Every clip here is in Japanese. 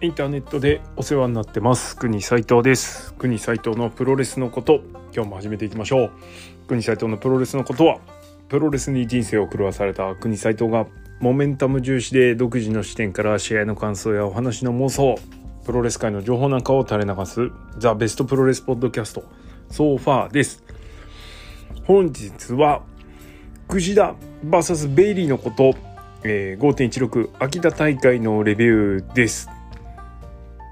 インターネットでお世話になってます。国斉藤です。国斉藤のプロレスのこと。今日も始めていきましょう。国斉藤のプロレスのことはプロレスに人生を狂わされた国斉藤が momentum 重視で独自の視点から試合の感想やお話の妄想プロレス界の情報なんかを垂れ流す the best プロレスポッドキャスト。 So far です。本日は串田 VS ベイリーのこと。えー、5.16秋田大会のレビューです。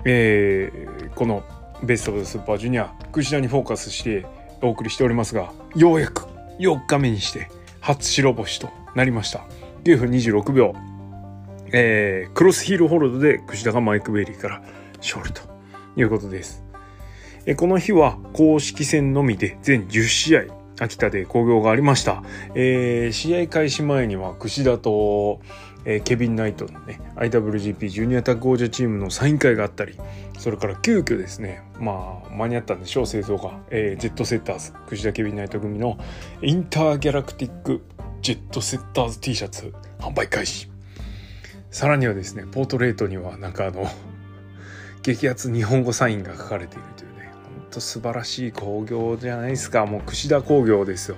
えー、このベストオブスーパージュニア串田にフォーカスしてお送りしておりますがようやく4日目にして初白星となりました。9分26秒、えー、クロスヒールホールドで KUSHIDA がマイク・ベイリーから勝利ということです、え、この日は公式戦のみで全10試合秋田で興行がありました。えー、試合開始前には串田と、えー、ケビン・ナイトのね IWGP ジュニアタッグ王者チームのサイン会があったりそれから急遽ですねまあ間に合ったんでしょう製造が、えー、ジェットセッターズ串田ケビン・ナイト組のインターギャラクティックジェットセッターズ T シャツ販売開始さらにはですねポートレートにはなんかあの激アツ日本語サインが書かれているというねほんと素晴らしい工業じゃないですか。もう串田工業ですよ。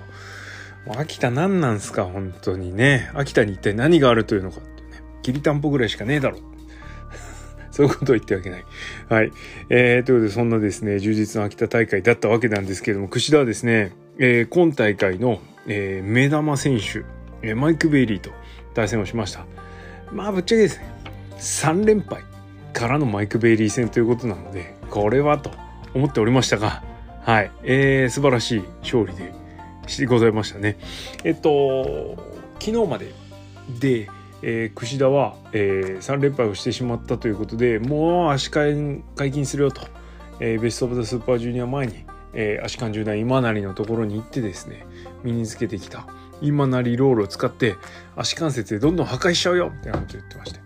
秋田何なんすか、本当にね。秋田に一体何があるというのかってね。きりたんぽぐらいしかねえだろ。そういうことを言ってわけない。はい。えー、ということで、そんなですね、充実の秋田大会だったわけなんですけれども、串田はですね、えー、今大会の、えー、目玉選手、えー、マイク・ベイリーと対戦をしました。まあ、ぶっちゃけですね、3連敗からのマイク・ベイリー戦ということなので、これはと。思っておりましたが、はい、えー、素晴らしい勝利でございましたね。えっと、昨日までで、えー、櫛田は、えー、3連敗をしてしまったということでもう足換解禁するよと、えー、ベスト・オブ・ザ・スーパージュニア前に、えー、足換10段今成のところに行ってですね身につけてきた。今成ロールを使って足関節でどんどん破壊しちゃうよってこと言ってまして、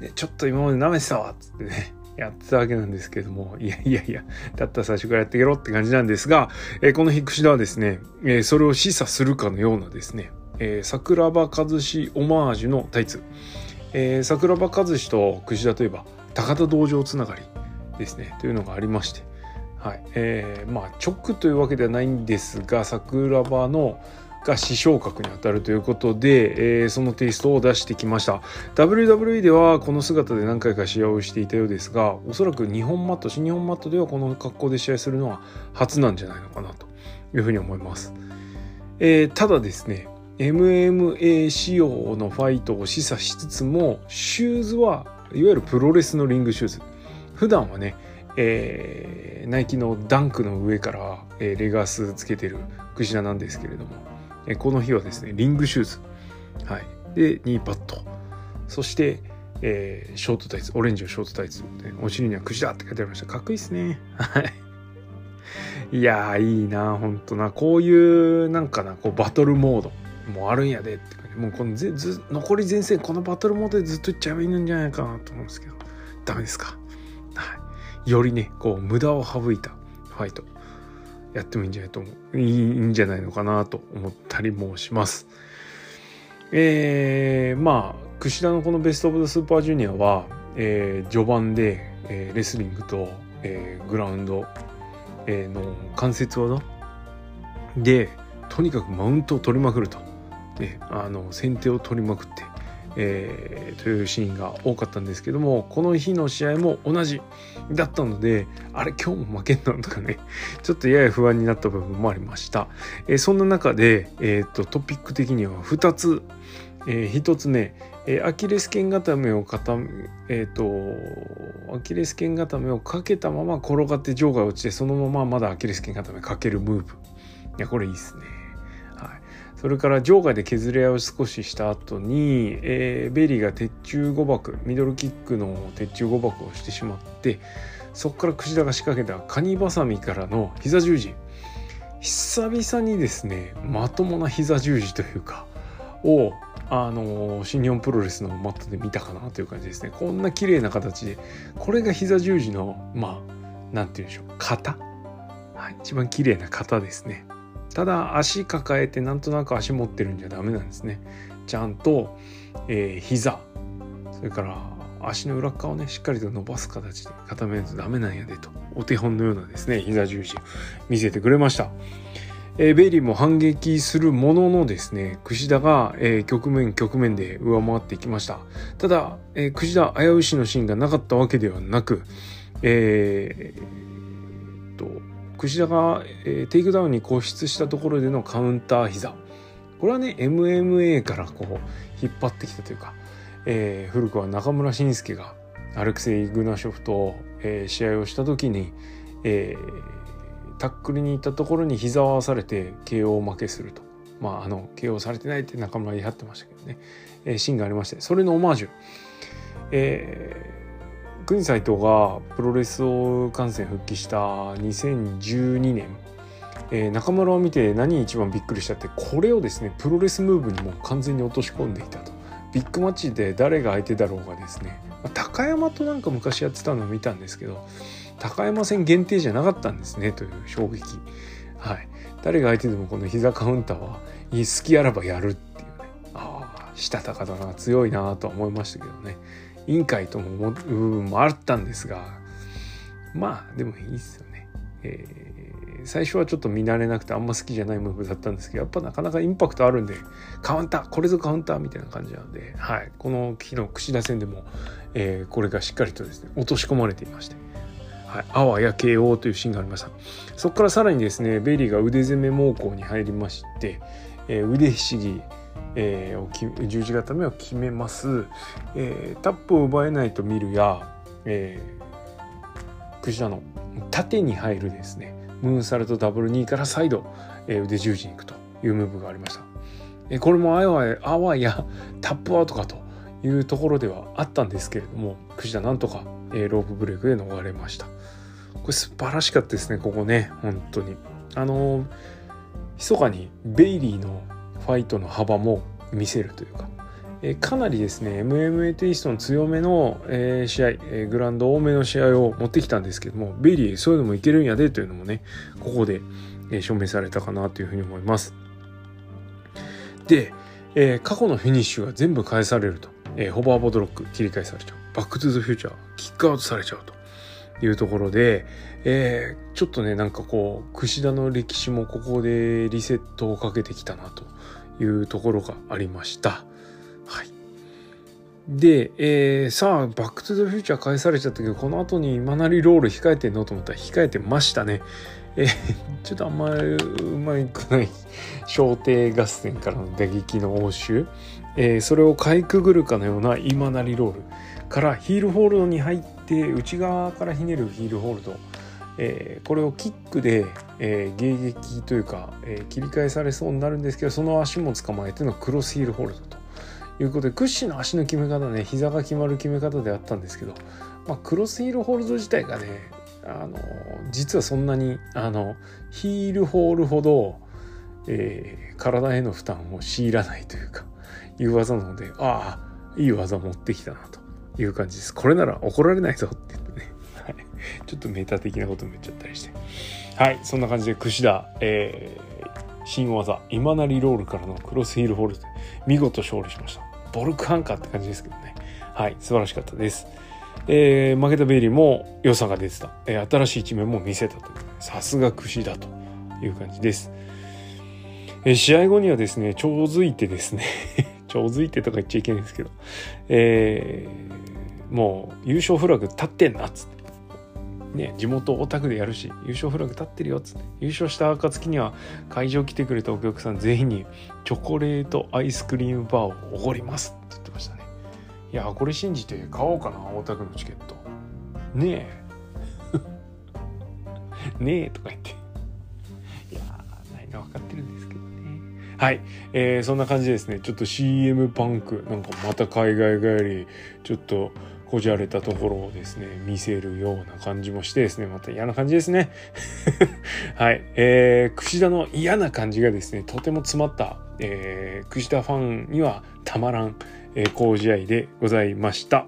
でちょっと今まで舐めてたわっつってね。やってたわけなんですけども、いやいやいや、だったら最初からやってけろって感じなんですが、えー、この日、串田はですね、えー、それを示唆するかのようなですね、えー、桜庭和志オマージュのタイツ。えー、桜庭和志と串田といえば、高田道場つながりですね、というのがありまして、はい。えー、まあ、直というわけではないんですが、桜庭の、が視昇格にあたるということで、えー、そのテイストを出してきました WWE ではこの姿で何回か試合をしていたようですがおそらく日本マット新日本マットではこの格好で試合するのは初なんじゃないのかなというふうに思います、えー、ただですね MMA 仕様のファイトを示唆しつつもシューズはいわゆるプロレスのリングシューズ普段はねえー、ナイキのダンクの上から、えー、レガースつけてるクシナなんですけれどもえこの日はですねリングシューズ、はい、でニーパッド。そして、えー、ショートタイツ。オレンジのショートタイツ。お尻には「くじだ!」って書いてありました。かっこいいですね。はい。いやーいいなほんとな。こういうなんかなこうバトルモード。もあるんやでってもうこのぜず残り前線このバトルモードでずっといっちゃえばいいんじゃないかなと思うんですけど。ダメですか。はい。よりねこう無駄を省いたファイト。やってもいいんじゃないと思ういいんじゃないのかなと思ったりもします。えー、まあ櫛田のこのベスト・オブ・ザ・スーパージュニアは、えー、序盤で、えー、レスリングと、えー、グラウンド、えー、の関節技でとにかくマウントを取りまくると、ね、あの先手を取りまくってえー、というシーンが多かったんですけどもこの日の試合も同じだったのであれ今日も負けんのとかね ちょっとやや不安になった部分もありました、えー、そんな中で、えーと、トピック的には2つ、えー、1つ目、えー、アキレス腱固めを固めえっ、ー、とアキレス腱固めをかけたまま転がって場外落ちてそのまままだアキレス腱固めかけるムーブ。いやこれいいっすね。それから場外で削り合いを少しした後に、えー、ベイリーが鉄柱誤爆ミドルキックの鉄柱誤爆をしてしまってそこから櫛田が仕掛けたカニバサミからの膝十字。久々にですねまともな膝十字というかをあの新日本プロレスのマットで見たかなという感じですね。こんな綺麗な形でこれが膝十字のまあなんて言うんでしょう型、はい、一番綺麗な型ですね。ただ足抱えてなんとなく足持ってるんじゃダメなんですねちゃんと、えー、膝それから足の裏側をねしっかりと伸ばす形で固めないとダメなんやでとお手本のようなですね膝十字見せてくれました。えー、ベイリーも反撃するもののですね、櫛田が、えー、局面局面で上回っていきました。ただ、えー、櫛田危うしのシーンがなかったわけではなく、えー、櫛田が、えー、テイクダウンに固執したところでのカウンター膝。これはね、MMA からこう、引っ張ってきたというか、えー、古くは中村慎介がアレクセイ・グナショフと、えー、試合をした時に、えー、タックルに行ったところに膝を合わされて KO 負けすると。まあ、あの、KO されてないって中村言い張ってましたけどね。えー、シーンがありまして、それのオマージュ。えー、国斎藤がプロレスを観戦復帰した2012年、えー、中村を見て何一番びっくりしたってこれをですねプロレスムーブにも完全に落とし込んでいたと。ビッグマッチで誰が相手だろうがですね高山となんか昔やってたのを見たんですけど高山戦限定じゃなかったんですねという衝撃。はい。誰が相手でもこの膝カウンターは好きあらばやるっていうね。ああしたたかだな強いなとは思いましたけどね。委員会とも部分もあったんですがまあでもいいっすよね、えー、最初はちょっと見慣れなくてあんま好きじゃないムーブだったんですけどやっぱなかなかインパクトあるんでカウンターこれぞカウンターみたいな感じなので、はい、この日の串田戦でも、えー、これがしっかりとですね落とし込まれていましてはい、あわや KO というシーンがありました。そこからさらにですねベイリーが腕攻め猛攻に入りまして、えー、腕ひしぎ、えー、を十字固めを決めます、えー、タップを奪えないと見るや、えー、クジラの縦に入るですね。ムーンサルトダブル2からサイド、えー、腕十字に行くというムーブがありました、えー、これもあわやあわやタップアウトかというところではあったんですけれどもクジラなんとか、えー、ロープブレイクで逃れました。これ素晴らしかったですねここね。本当に。あのー、密かにベイリーのファイトの幅も見せるというか、え、かなりですね MMA テイストの強めの、え、試合、え、グランド多めの試合を持ってきたんですけどもベイリーそういうのもいけるんやでというのもねここで、え、証明されたかなというふうに思います。で、え、過去のフィニッシュが全部返されると、え、ホバーボードロック切り返されちゃう。バックトゥザフューチャーキックアウトされちゃうと。いうところで、えー、ちょっとね、なんかこう、 KUSHIDAの歴史もここでリセットをかけてきたなというところがありました。はい。で、えー、さあ、バックトゥザフューチャー返されちゃったけど、この後に今なりロール控えてんのと思ったら控えてましたね。えー、ちょっとあんまりうまくない小艇合戦からの打撃の応酬、えー、それをかいくぐるかのような今なりロールからヒールホールドに入って内側からひねるヒールホールド、えー、これをキックで、えー、迎撃というか、えー、切り返されそうになるんですけどその足も捕まえてのクロスヒールホールドと。いうことで屈指の足の決め方ね膝が決まる決め方であったんですけど、まあ、クロスヒールホールド自体がねあの実はそんなにあのヒールホールほど、えー、体への負担を強いらないというかいう技なのでああいい技持ってきたなと。いう感じです。これなら怒られないぞって言ってね。はい。ちょっとメタ的なことも言っちゃったりして。はい。そんな感じで、櫛田、えー、新技、今なりロールからのクロスヒールホールド、見事勝利しました。ボルクハンカーって感じですけどね。はい。素晴らしかったです。えー、負けたベイリーも良さが出てた。えー、新しい一面も見せたと。さすが櫛田という感じです。えー、試合後にはですね、ちょうづいてですねちょうづいてとか言っちゃいけないんですけど、えー、もう優勝フラグ立ってんなっつって。ね、地元オタクでやるし優勝フラグ立ってるよっつって。優勝した暁には会場来てくれたお客さん全員にチョコレートアイスクリームバーをおごりますって言ってましたね。いやこれ信じて買おうかなオタクのチケット。ねえ。ねえとか言って。いやないの分かってるんですけどはい、えー、そんな感じですねちょっと CM パンクなんかまた海外帰りちょっとこじゃれたところをですね見せるような感じもしてですねまた嫌な感じですね。はい。えー、串田の嫌な感じがですねとても詰まった、えー、串田ファンにはたまらん、えー、好試合でございました。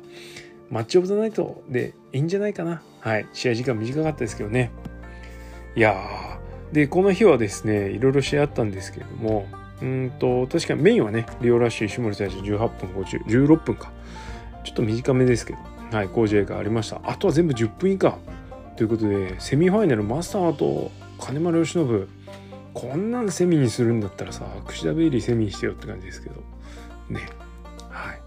マッチオブザナイトでいいんじゃないかな。はい。試合時間短かったですけどね。いやー。でこの日はですねいろいろ試合あったんですけれどもうんと確かにメインはねリオラッシュ石森選手18分50 16分か。ちょっと短めですけど、はい、好試合がありました。あとは全部10分以下。ということでセミファイナルマスターと金丸義信。こんなんセミにするんだったらさ櫛田ベイリーセミにしてよって感じですけど。ね。はい。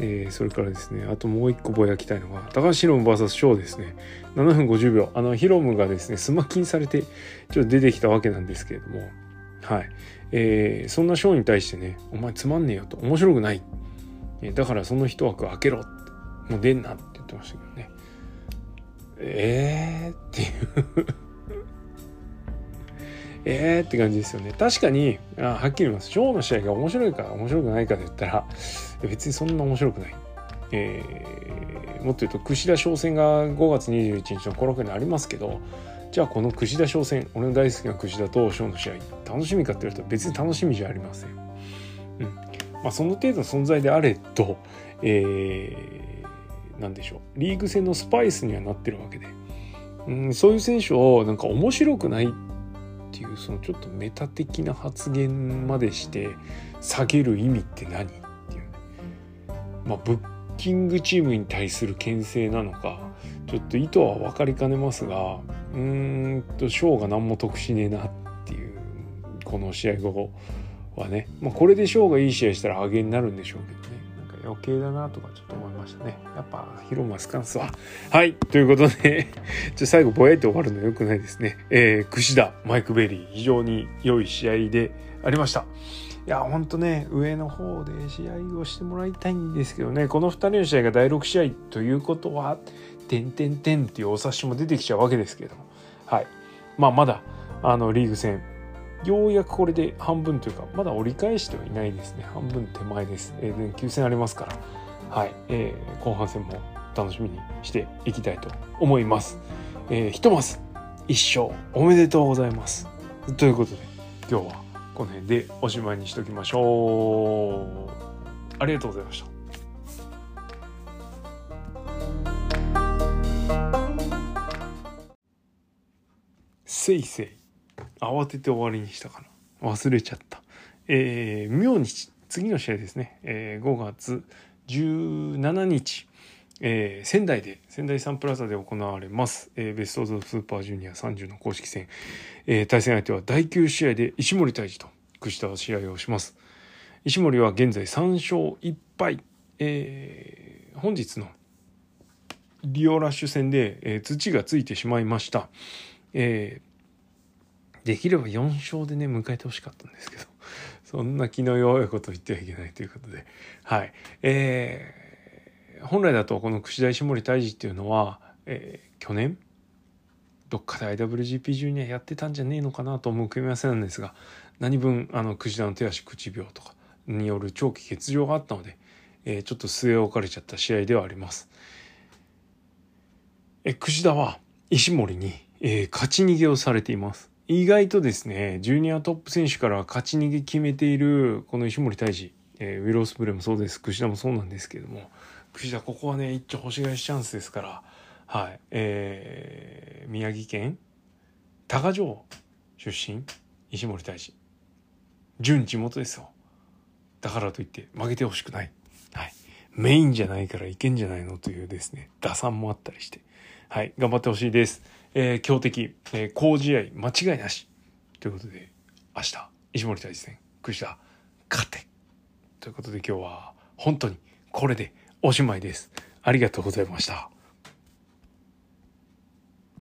えー、それからですねあともう一個ぼやきたいのが高橋ヒロム VS ショーですね。7分50秒。あのヒロムがですねスマキにされてちょっと出てきたわけなんですけれども。はい。えー、そんなショーに対してね「お前つまんねえよ」と「面白くない」だからその一枠開けろもう出んなって言ってましたけどねえーっていう えーって感じですよね。確かに、あはっきり言います。ショーの試合が面白いか面白くないかで言ったら、別にそんな面白くない。えー、もっと言うと、串田商戦が5月21日のコロケにありますけど、じゃあこの串田商戦、俺の大好きな串田とショーの試合、楽しみかって言われたら別に楽しみじゃありません。うん。まあその程度の存在であれと、えー、なんでしょう。リーグ戦のスパイスにはなってるわけで。うん、そういう選手をなんか面白くないっていうそのちょっとメタ的な発言までして下げる意味って何っていうまあブッキングチームに対する牽制なのかちょっと意図は分かりかねますがうんとショーが何も得しねえなっていうこの試合後はね、まあ、これでショーがいい試合したら上げになるんでしょうけどね。なんか余計だなとかちょっと思いましたね。やっぱ広マスカンスは。はいということで ちょ最後ぼやいて終わるのよくないですね。えー、串田マイク・ベリー非常に良い試合でありました。いやほんとね上の方で試合をしてもらいたいんですけどね。この2人の試合が第6試合ということは「てんてんてん」っていうお察しも出てきちゃうわけですけれども。はい。まあまだあのリーグ戦。ようやくこれで半分というかまだ折り返してはいないですね。半分手前です、えー、9戦ありますから。はい、えー、後半戦も楽しみにしていきたいと思います、えー、ひとまず一勝おめでとうございます。ということで今日はこの辺でおしまいにしときましょう。ありがとうございました。せいせい。慌てて終わりにしたかな。忘れちゃった。えー、明日次の試合ですね、えー、5月17日、えー、仙台で仙台サンプラザで行われます、えー、ベスト・オブ・スーパージュニア30の公式戦、えー、対戦相手は第9試合で石森泰治と屈した試合をします。石森は現在3勝1敗、えー、本日のリオラッシュ戦で、えー、土がついてしまいました、えできれば4勝でね、迎えてほしかったんですけど、そんな気の弱いこと言ってはいけないということで、はい。えー、本来だとこの串田石森泰治っていうのは、えー、去年、どっかで IWGP ジュニアやってたんじゃねえのかなと思う組み合わせなんですが、何分、あの、串田の手足口病とかによる長期欠場があったので、えー、ちょっと据え置かれちゃった試合ではあります。え、串田は石森に、えー、勝ち逃げをされています。意外とですね、ジュニアトップ選手から勝ち逃げ決めている、この石森泰治、えー、ウィロースプレーもそうです、櫛田もそうなんですけども、櫛田ここはね、一丁星返しチャンスですから、はい、えー、宮城県多賀城出身、石森泰治。純地元ですよ。だからといって負けてほしくない。はい。メインじゃないからいけんじゃないの？というですね、打算もあったりして。はい、頑張ってほしいです。えー、強敵、えー、好試合間違いなし。ということで、明日、石森大戦、櫛田、勝て。ということで今日は本当にこれでおしまいです。ありがとうございました。